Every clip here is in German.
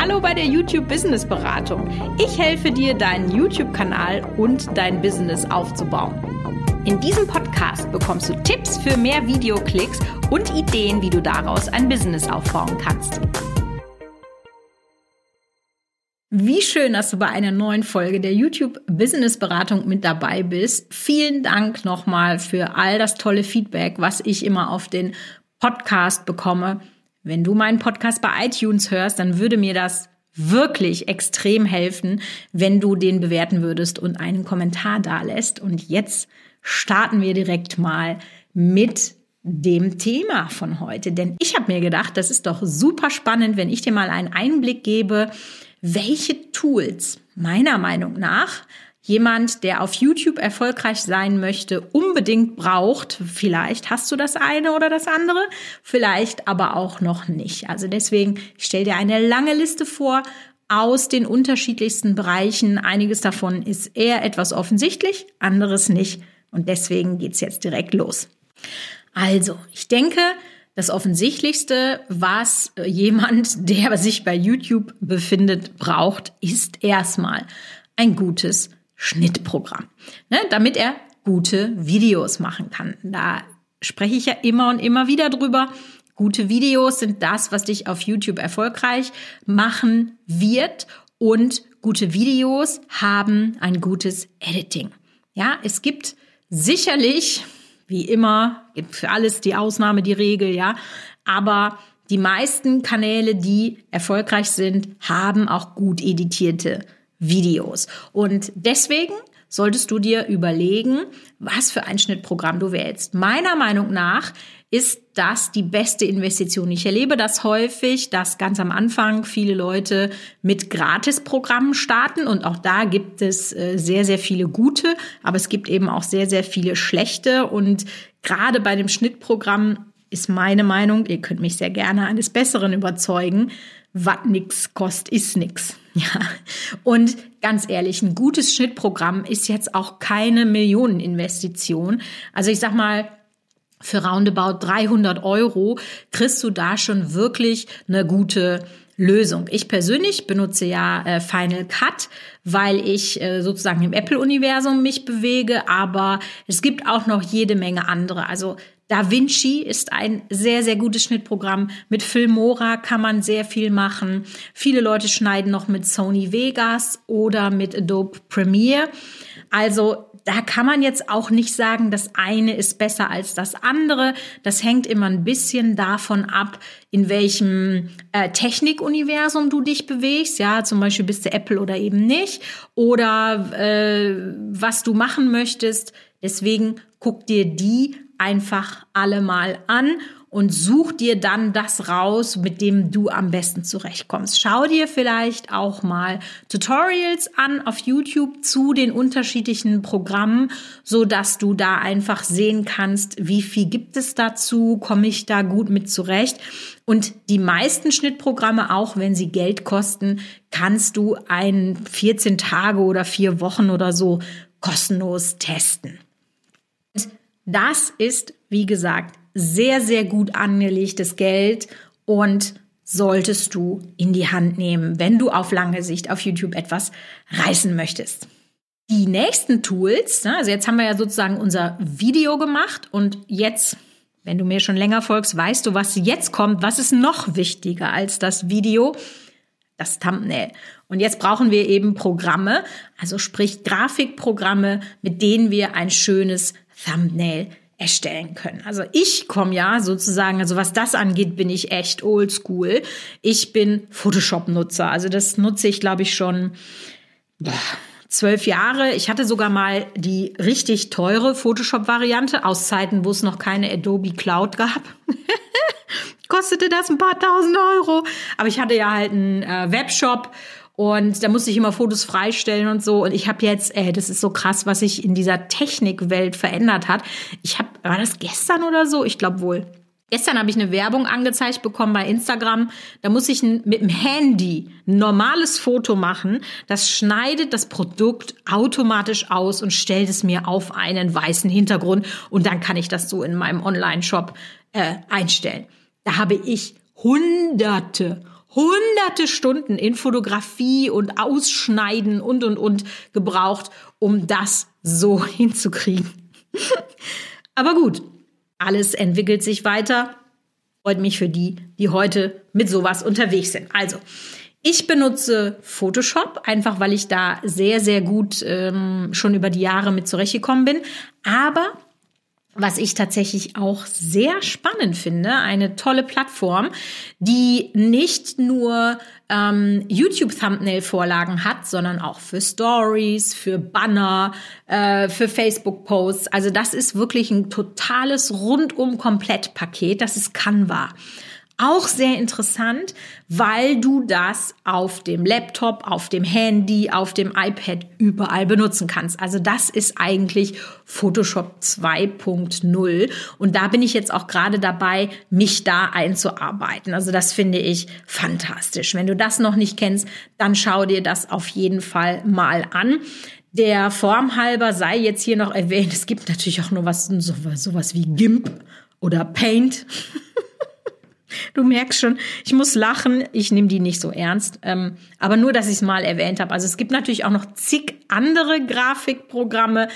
Hallo bei der YouTube Business Beratung. Ich helfe dir, deinen YouTube-Kanal und dein Business aufzubauen. In diesem Podcast bekommst du Tipps für mehr Videoklicks und Ideen, wie du daraus ein Business aufbauen kannst. Wie schön, dass du bei einer neuen Folge der YouTube Business Beratung mit dabei bist. Vielen Dank nochmal für all das tolle Feedback, was ich immer auf den Podcast bekomme. Wenn du meinen Podcast bei iTunes hörst, dann würde mir das wirklich extrem helfen, wenn du den bewerten würdest und einen Kommentar da lässt. Und jetzt starten wir direkt mal mit dem Thema von heute. Denn ich habe mir gedacht, das ist doch super spannend, wenn ich dir mal einen Einblick gebe, welche Tools meiner Meinung nach jemand, der auf YouTube erfolgreich sein möchte, unbedingt braucht. Vielleicht hast du das eine oder das andere, vielleicht aber auch noch nicht. Also deswegen, ich stelle dir eine lange Liste vor aus den unterschiedlichsten Bereichen. Einiges davon ist eher etwas offensichtlich, anderes nicht. Und deswegen geht's jetzt direkt los. Also, ich denke, das Offensichtlichste, was jemand, der sich bei YouTube befindet, braucht, ist erstmal ein gutes Schnittprogramm, ne, damit er gute Videos machen kann. Da spreche ich ja immer und immer wieder drüber. Gute Videos sind das, was dich auf YouTube erfolgreich machen wird und gute Videos haben ein gutes Editing. Ja, es gibt sicherlich, wie immer, gibt für alles die Ausnahme, die Regel, ja, aber die meisten Kanäle, die erfolgreich sind, haben auch gut editierte Videos. Und deswegen solltest du dir überlegen, was für ein Schnittprogramm du wählst. Meiner Meinung nach ist das die beste Investition. Ich erlebe das häufig, dass ganz am Anfang viele Leute mit Gratisprogrammen starten und auch da gibt es äh, sehr, sehr viele gute, aber es gibt eben auch sehr, sehr viele schlechte und gerade bei dem Schnittprogramm ist meine Meinung, ihr könnt mich sehr gerne eines Besseren überzeugen, was nix kostet, ist nix. Ja. Und ganz ehrlich, ein gutes Schnittprogramm ist jetzt auch keine Millioneninvestition. Also ich sag mal, für roundabout 300 Euro kriegst du da schon wirklich eine gute Lösung. Ich persönlich benutze ja äh, Final Cut, weil ich äh, sozusagen im Apple-Universum mich bewege, aber es gibt auch noch jede Menge andere. Also Da Vinci ist ein sehr, sehr gutes Schnittprogramm. Mit Filmora kann man sehr viel machen. Viele Leute schneiden noch mit Sony Vegas oder mit Adobe Premiere. Also da kann man jetzt auch nicht sagen, das eine ist besser als das andere. Das hängt immer ein bisschen davon ab, in welchem äh, Technikuniversum du dich bewegst. Ja, zum Beispiel bist du Apple oder eben nicht. Oder äh, was du machen möchtest. Deswegen guck dir die einfach alle mal an und such dir dann das raus, mit dem du am besten zurechtkommst. Schau dir vielleicht auch mal Tutorials an auf YouTube zu den unterschiedlichen Programmen, so dass du da einfach sehen kannst, wie viel gibt es dazu, komme ich da gut mit zurecht. Und die meisten Schnittprogramme, auch wenn sie Geld kosten, kannst du ein 14 Tage oder vier Wochen oder so kostenlos testen. Das ist, wie gesagt, sehr, sehr gut angelegtes Geld und solltest du in die Hand nehmen, wenn du auf lange Sicht auf YouTube etwas reißen möchtest. Die nächsten Tools, ne, also jetzt haben wir ja sozusagen unser Video gemacht und jetzt, wenn du mir schon länger folgst, weißt du, was jetzt kommt. Was ist noch wichtiger als das Video? Das Thumbnail. Und jetzt brauchen wir eben Programme, also sprich Grafikprogramme, mit denen wir ein schönes Thumbnail erstellen können. Also ich komme ja sozusagen, also was das angeht, bin ich echt oldschool. Ich bin Photoshop-Nutzer. Also das nutze ich, glaube ich, schon zwölf Jahre. Ich hatte sogar mal die richtig teure Photoshop-Variante aus Zeiten, wo es noch keine Adobe Cloud gab. Kostete das ein paar tausend Euro. Aber ich hatte ja halt einen äh, Webshop und da musste ich immer Fotos freistellen und so. Und ich habe jetzt, ey, das ist so krass, was sich in dieser Technikwelt verändert hat. Ich habe, war das gestern oder so? Ich glaube wohl. Gestern habe ich eine Werbung angezeigt bekommen bei Instagram. Da muss ich mit dem Handy ein normales Foto machen. Das schneidet das Produkt automatisch aus und stellt es mir auf einen weißen Hintergrund. Und dann kann ich das so in meinem Online-Shop äh, einstellen. Da habe ich hunderte hunderte Stunden in Fotografie und Ausschneiden und, und, und gebraucht, um das so hinzukriegen. Aber gut, alles entwickelt sich weiter. Freut mich für die, die heute mit sowas unterwegs sind. Also, ich benutze Photoshop, einfach weil ich da sehr, sehr gut ähm, schon über die Jahre mit zurechtgekommen bin. Aber was ich tatsächlich auch sehr spannend finde, eine tolle Plattform, die nicht nur ähm, YouTube-Thumbnail-Vorlagen hat, sondern auch für Stories, für Banner, äh, für Facebook-Posts. Also das ist wirklich ein totales Rundum-Komplett-Paket. Das ist Canva. Auch sehr interessant, weil du das auf dem Laptop, auf dem Handy, auf dem iPad überall benutzen kannst. Also das ist eigentlich Photoshop 2.0 und da bin ich jetzt auch gerade dabei, mich da einzuarbeiten. Also das finde ich fantastisch. Wenn du das noch nicht kennst, dann schau dir das auf jeden Fall mal an. Der Form halber sei jetzt hier noch erwähnt, es gibt natürlich auch nur was, sowas, sowas wie GIMP oder Paint. Du merkst schon, ich muss lachen, ich nehme die nicht so ernst. Ähm, aber nur, dass ich es mal erwähnt habe. Also es gibt natürlich auch noch zig andere Grafikprogramme,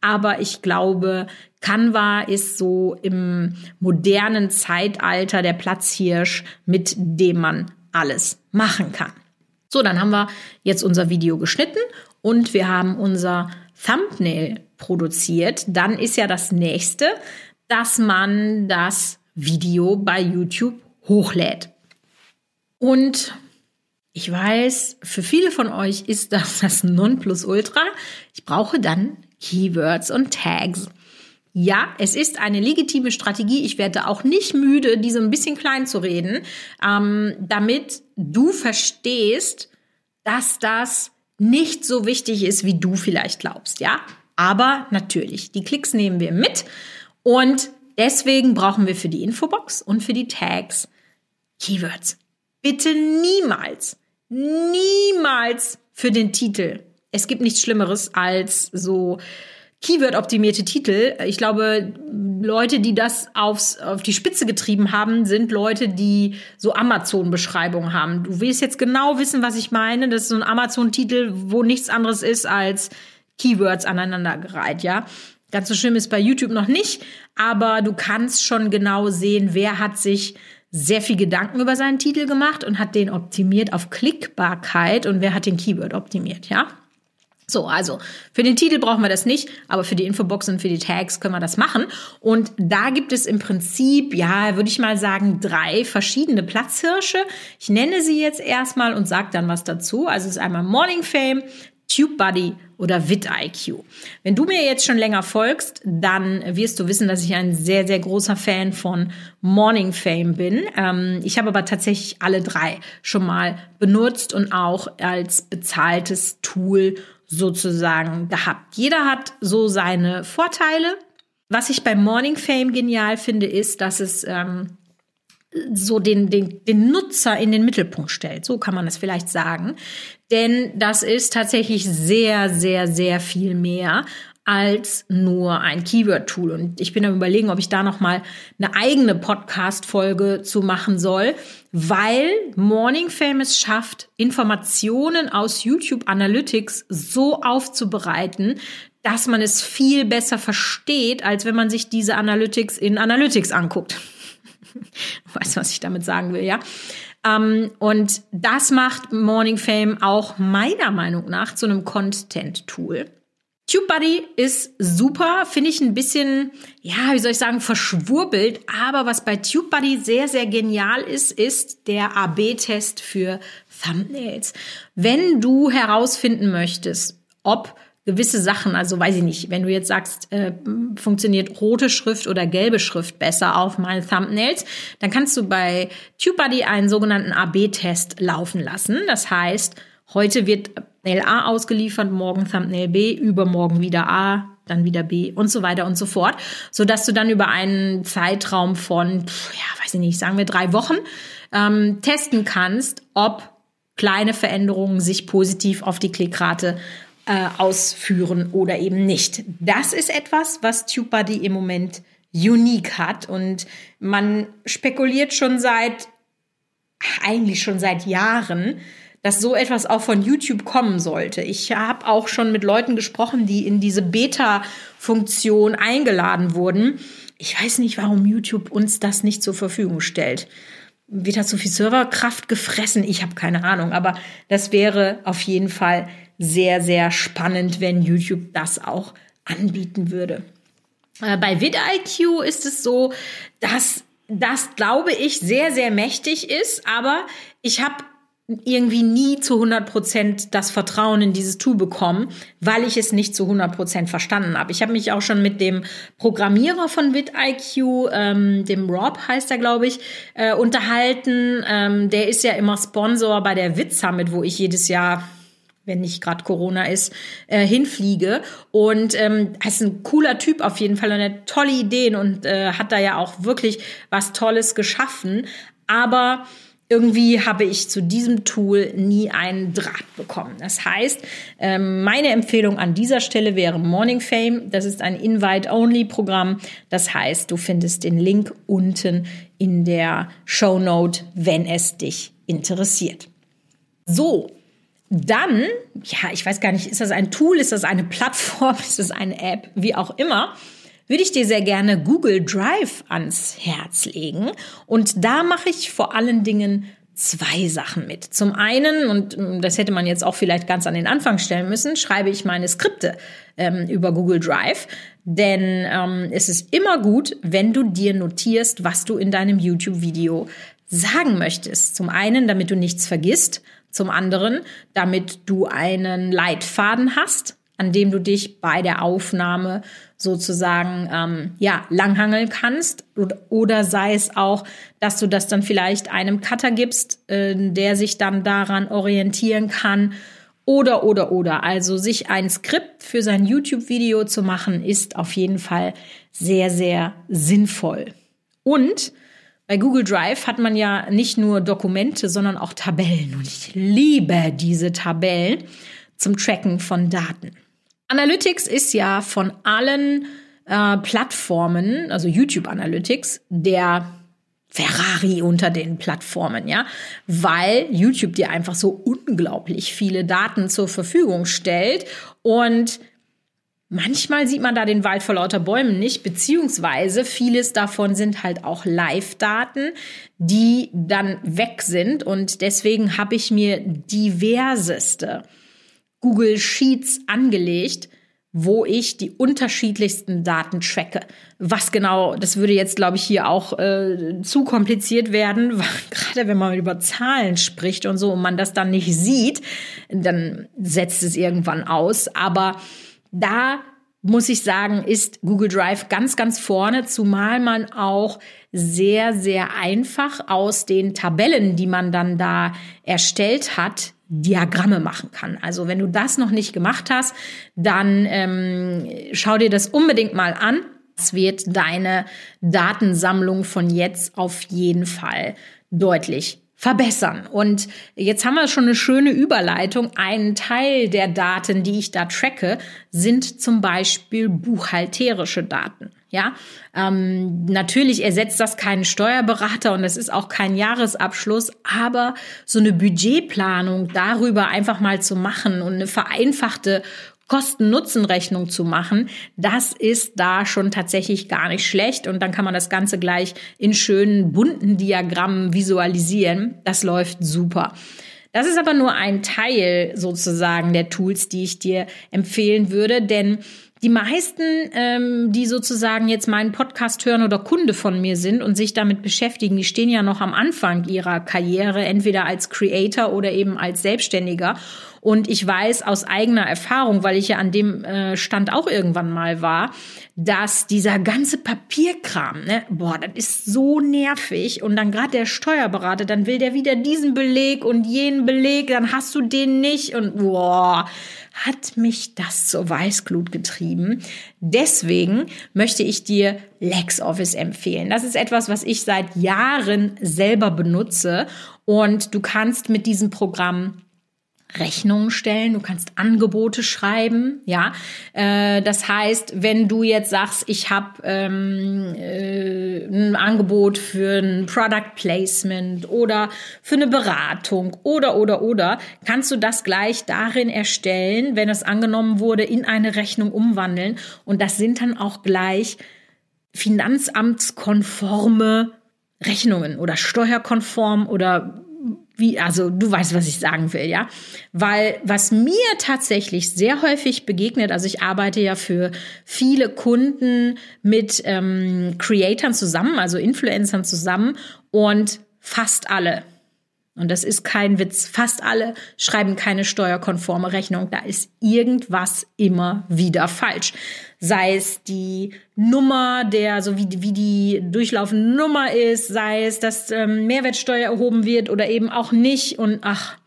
aber ich glaube, Canva ist so im modernen Zeitalter der Platzhirsch, mit dem man alles machen kann. So, dann haben wir jetzt unser Video geschnitten und wir haben unser Thumbnail produziert. Dann ist ja das nächste, dass man das Video bei YouTube hochlädt. Und ich weiß, für viele von euch ist das das Nonplusultra. Ich brauche dann Keywords und Tags. Ja, es ist eine legitime Strategie. Ich werde auch nicht müde, diese ein bisschen klein zu reden, ähm, damit du verstehst, dass das nicht so wichtig ist, wie du vielleicht glaubst. Ja, aber natürlich, die Klicks nehmen wir mit und deswegen brauchen wir für die Infobox und für die Tags Keywords. Bitte niemals, niemals für den Titel. Es gibt nichts Schlimmeres als so Keyword-optimierte Titel. Ich glaube, Leute, die das aufs, auf die Spitze getrieben haben, sind Leute, die so Amazon-Beschreibungen haben. Du willst jetzt genau wissen, was ich meine. Das ist so ein Amazon-Titel, wo nichts anderes ist als Keywords aneinandergereiht, ja. Ganz so schlimm ist bei YouTube noch nicht, aber du kannst schon genau sehen, wer hat sich sehr viel Gedanken über seinen Titel gemacht und hat den optimiert auf Klickbarkeit und wer hat den Keyword optimiert, ja? So, also für den Titel brauchen wir das nicht, aber für die Infobox und für die Tags können wir das machen. Und da gibt es im Prinzip, ja, würde ich mal sagen, drei verschiedene Platzhirsche. Ich nenne sie jetzt erstmal und sage dann was dazu. Also es ist einmal Morning Fame, TubeBuddy oder VidIQ. Wenn du mir jetzt schon länger folgst, dann wirst du wissen, dass ich ein sehr, sehr großer Fan von Morning Fame bin. Ähm, ich habe aber tatsächlich alle drei schon mal benutzt und auch als bezahltes Tool sozusagen gehabt. Jeder hat so seine Vorteile. Was ich bei Morning Fame genial finde, ist, dass es ähm, so den, den, den Nutzer in den Mittelpunkt stellt. So kann man es vielleicht sagen. Denn das ist tatsächlich sehr, sehr, sehr viel mehr als nur ein Keyword-Tool. Und ich bin am überlegen, ob ich da noch mal eine eigene Podcast-Folge zu machen soll, weil Morning Famous schafft, Informationen aus YouTube Analytics so aufzubereiten, dass man es viel besser versteht, als wenn man sich diese Analytics in Analytics anguckt. weißt, was ich damit sagen will, ja? Ähm, und das macht Morning Fame auch meiner Meinung nach zu einem Content-Tool. TubeBuddy ist super, finde ich ein bisschen, ja, wie soll ich sagen, verschwurbelt. Aber was bei TubeBuddy sehr, sehr genial ist, ist der AB-Test für Thumbnails. Wenn du herausfinden möchtest, ob gewisse Sachen, also weiß ich nicht, wenn du jetzt sagst, äh, funktioniert rote Schrift oder gelbe Schrift besser auf meinen Thumbnails, dann kannst du bei TubeBuddy einen sogenannten AB-Test laufen lassen. Das heißt, heute wird Thumbnail A ausgeliefert, morgen Thumbnail B, übermorgen wieder A, dann wieder B und so weiter und so fort, so dass du dann über einen Zeitraum von, ja, weiß ich nicht, sagen wir drei Wochen ähm, testen kannst, ob kleine Veränderungen sich positiv auf die Klickrate äh, ausführen oder eben nicht. Das ist etwas, was TubeBuddy im Moment unique hat und man spekuliert schon seit eigentlich schon seit Jahren, dass so etwas auch von YouTube kommen sollte. Ich habe auch schon mit Leuten gesprochen, die in diese Beta-Funktion eingeladen wurden. Ich weiß nicht, warum YouTube uns das nicht zur Verfügung stellt. Wird da zu viel Serverkraft gefressen? Ich habe keine Ahnung, aber das wäre auf jeden Fall sehr, sehr spannend, wenn YouTube das auch anbieten würde. Äh, bei vidIQ ist es so, dass das, glaube ich, sehr, sehr mächtig ist, aber ich habe irgendwie nie zu 100 Prozent das Vertrauen in dieses Tool bekommen, weil ich es nicht zu 100 Prozent verstanden habe. Ich habe mich auch schon mit dem Programmierer von vidIQ, ähm, dem Rob heißt er, glaube ich, äh, unterhalten. Ähm, der ist ja immer Sponsor bei der Wit Summit, wo ich jedes Jahr wenn nicht gerade Corona ist, äh, hinfliege. Und ähm, ist ein cooler Typ auf jeden Fall, eine tolle Ideen und äh, hat da ja auch wirklich was Tolles geschaffen. Aber irgendwie habe ich zu diesem Tool nie einen Draht bekommen. Das heißt, ähm, meine Empfehlung an dieser Stelle wäre Morning Fame. Das ist ein Invite-Only-Programm. Das heißt, du findest den Link unten in der Show Note, wenn es dich interessiert. So, dann, ja, ich weiß gar nicht, ist das ein Tool, ist das eine Plattform, ist das eine App, wie auch immer würde ich dir sehr gerne Google Drive ans Herz legen. Und da mache ich vor allen Dingen zwei Sachen mit. Zum einen, und ähm, das hätte man jetzt auch vielleicht ganz an den Anfang stellen müssen, schreibe ich meine Skripte ähm, über Google Drive. Denn ähm, es ist immer gut, wenn du dir notierst, was du in deinem YouTube-Video sagen möchtest. Zum einen, damit du nichts vergisst. Zum anderen, damit du einen Leitfaden hast, an dem du dich bei der Aufnahme sozusagen ähm, ja langhangeln kannst. Oder, sei es auch, dass du das dann vielleicht einem Cutter gibst, äh, der sich dann daran orientieren kann. Oder oder oder. Also sich ein Skript für sein YouTube-Video zu machen ist auf jeden Fall sehr sehr sinnvoll. Und bei Google Drive hat man ja nicht nur Dokumente, sondern auch Tabellen. Und ich liebe diese Tabellen zum Tracken von Daten. Analytics ist ja von allen äh, Plattformen, also YouTube Analytics, der Ferrari unter den Plattformen, ja, weil YouTube dir einfach so unglaublich viele Daten zur Verfügung stellt und manchmal sieht man da den Wald vor lauter Bäumen nicht, beziehungsweise vieles davon sind halt auch Live-Daten, die dann weg sind und deswegen habe ich mir diverseste Google Sheets angelegt, wo ich die unterschiedlichsten Daten tracke. Was genau, das würde jetzt, glaube ich, hier auch äh, zu kompliziert werden, gerade wenn man über Zahlen spricht und so und man das dann nicht sieht, dann setzt es irgendwann aus. Aber da muss ich sagen, ist Google Drive ganz, ganz vorne, zumal man auch sehr, sehr einfach aus den Tabellen, die man dann da erstellt hat, Diagramme machen kann. Also wenn du das noch nicht gemacht hast, dann ähm, schau dir das unbedingt mal an. Es wird deine Datensammlung von jetzt auf jeden Fall deutlich verbessern. Und jetzt haben wir schon eine schöne Überleitung. Ein Teil der Daten, die ich da tracke, sind zum Beispiel buchhalterische Daten. Ja, ähm, natürlich ersetzt das keinen Steuerberater und es ist auch kein Jahresabschluss, aber so eine Budgetplanung darüber einfach mal zu machen und eine vereinfachte Kosten-Nutzen-Rechnung zu machen, das ist da schon tatsächlich gar nicht schlecht. Und dann kann man das Ganze gleich in schönen bunten Diagrammen visualisieren. Das läuft super. Das ist aber nur ein Teil sozusagen der Tools, die ich dir empfehlen würde, denn die meisten, ähm, die sozusagen jetzt meinen Podcast hören oder Kunde von mir sind und sich damit beschäftigen, die stehen ja noch am Anfang ihrer Karriere, entweder als Creator oder eben als Selbstständiger. Und ich weiß aus eigener Erfahrung, weil ich ja an dem äh, Stand auch irgendwann mal war, dass dieser ganze Papierkram, ne, boah, das ist so nervig. Und dann gerade der Steuerberater, dann will der wieder diesen Beleg und jenen Beleg, dann hast du den nicht und boah, hat mich das zur Weißglut getrieben. Deswegen möchte ich dir LexOffice empfehlen. Das ist etwas, was ich seit Jahren selber benutze und du kannst mit diesem Programm Rechnungen stellen, du kannst Angebote schreiben, ja. Äh, das heißt, wenn du jetzt sagst, ich habe ähm, äh, ein Angebot für ein Product Placement oder für eine Beratung oder oder oder, kannst du das gleich darin erstellen, wenn es angenommen wurde, in eine Rechnung umwandeln und das sind dann auch gleich finanzamtskonforme Rechnungen oder steuerkonform oder wie, also du weißt, was ich sagen will, ja. Weil was mir tatsächlich sehr häufig begegnet, also ich arbeite ja für viele Kunden mit ähm, Creatoren zusammen, also Influencern zusammen und fast alle, und das ist kein Witz, fast alle schreiben keine steuerkonforme Rechnung. Da ist irgendwas immer wieder falsch. Sei es die Nummer, der, so wie, wie die durchlaufende Nummer ist, sei es, dass ähm, Mehrwertsteuer erhoben wird oder eben auch nicht. Und ach,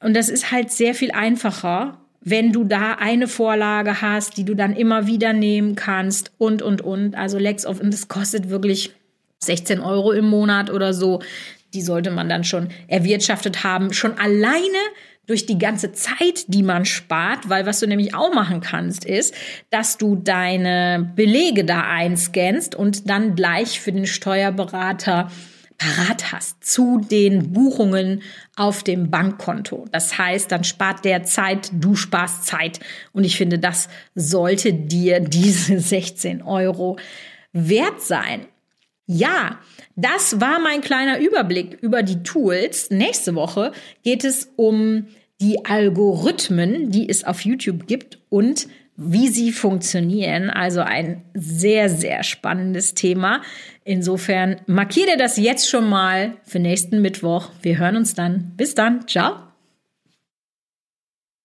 und das ist halt sehr viel einfacher, wenn du da eine Vorlage hast, die du dann immer wieder nehmen kannst und, und, und. Also Lex of, und das kostet wirklich 16 Euro im Monat oder so die sollte man dann schon erwirtschaftet haben, schon alleine durch die ganze Zeit, die man spart, weil was du nämlich auch machen kannst, ist, dass du deine Belege da einscannst und dann gleich für den Steuerberater parat hast zu den Buchungen auf dem Bankkonto. Das heißt, dann spart der Zeit, du sparst Zeit. Und ich finde, das sollte dir diese 16 Euro wert sein. Ja, das war mein kleiner Überblick über die Tools. Nächste Woche geht es um die Algorithmen, die es auf YouTube gibt und wie sie funktionieren. Also ein sehr, sehr spannendes Thema. Insofern markiere das jetzt schon mal für nächsten Mittwoch. Wir hören uns dann. Bis dann. Ciao.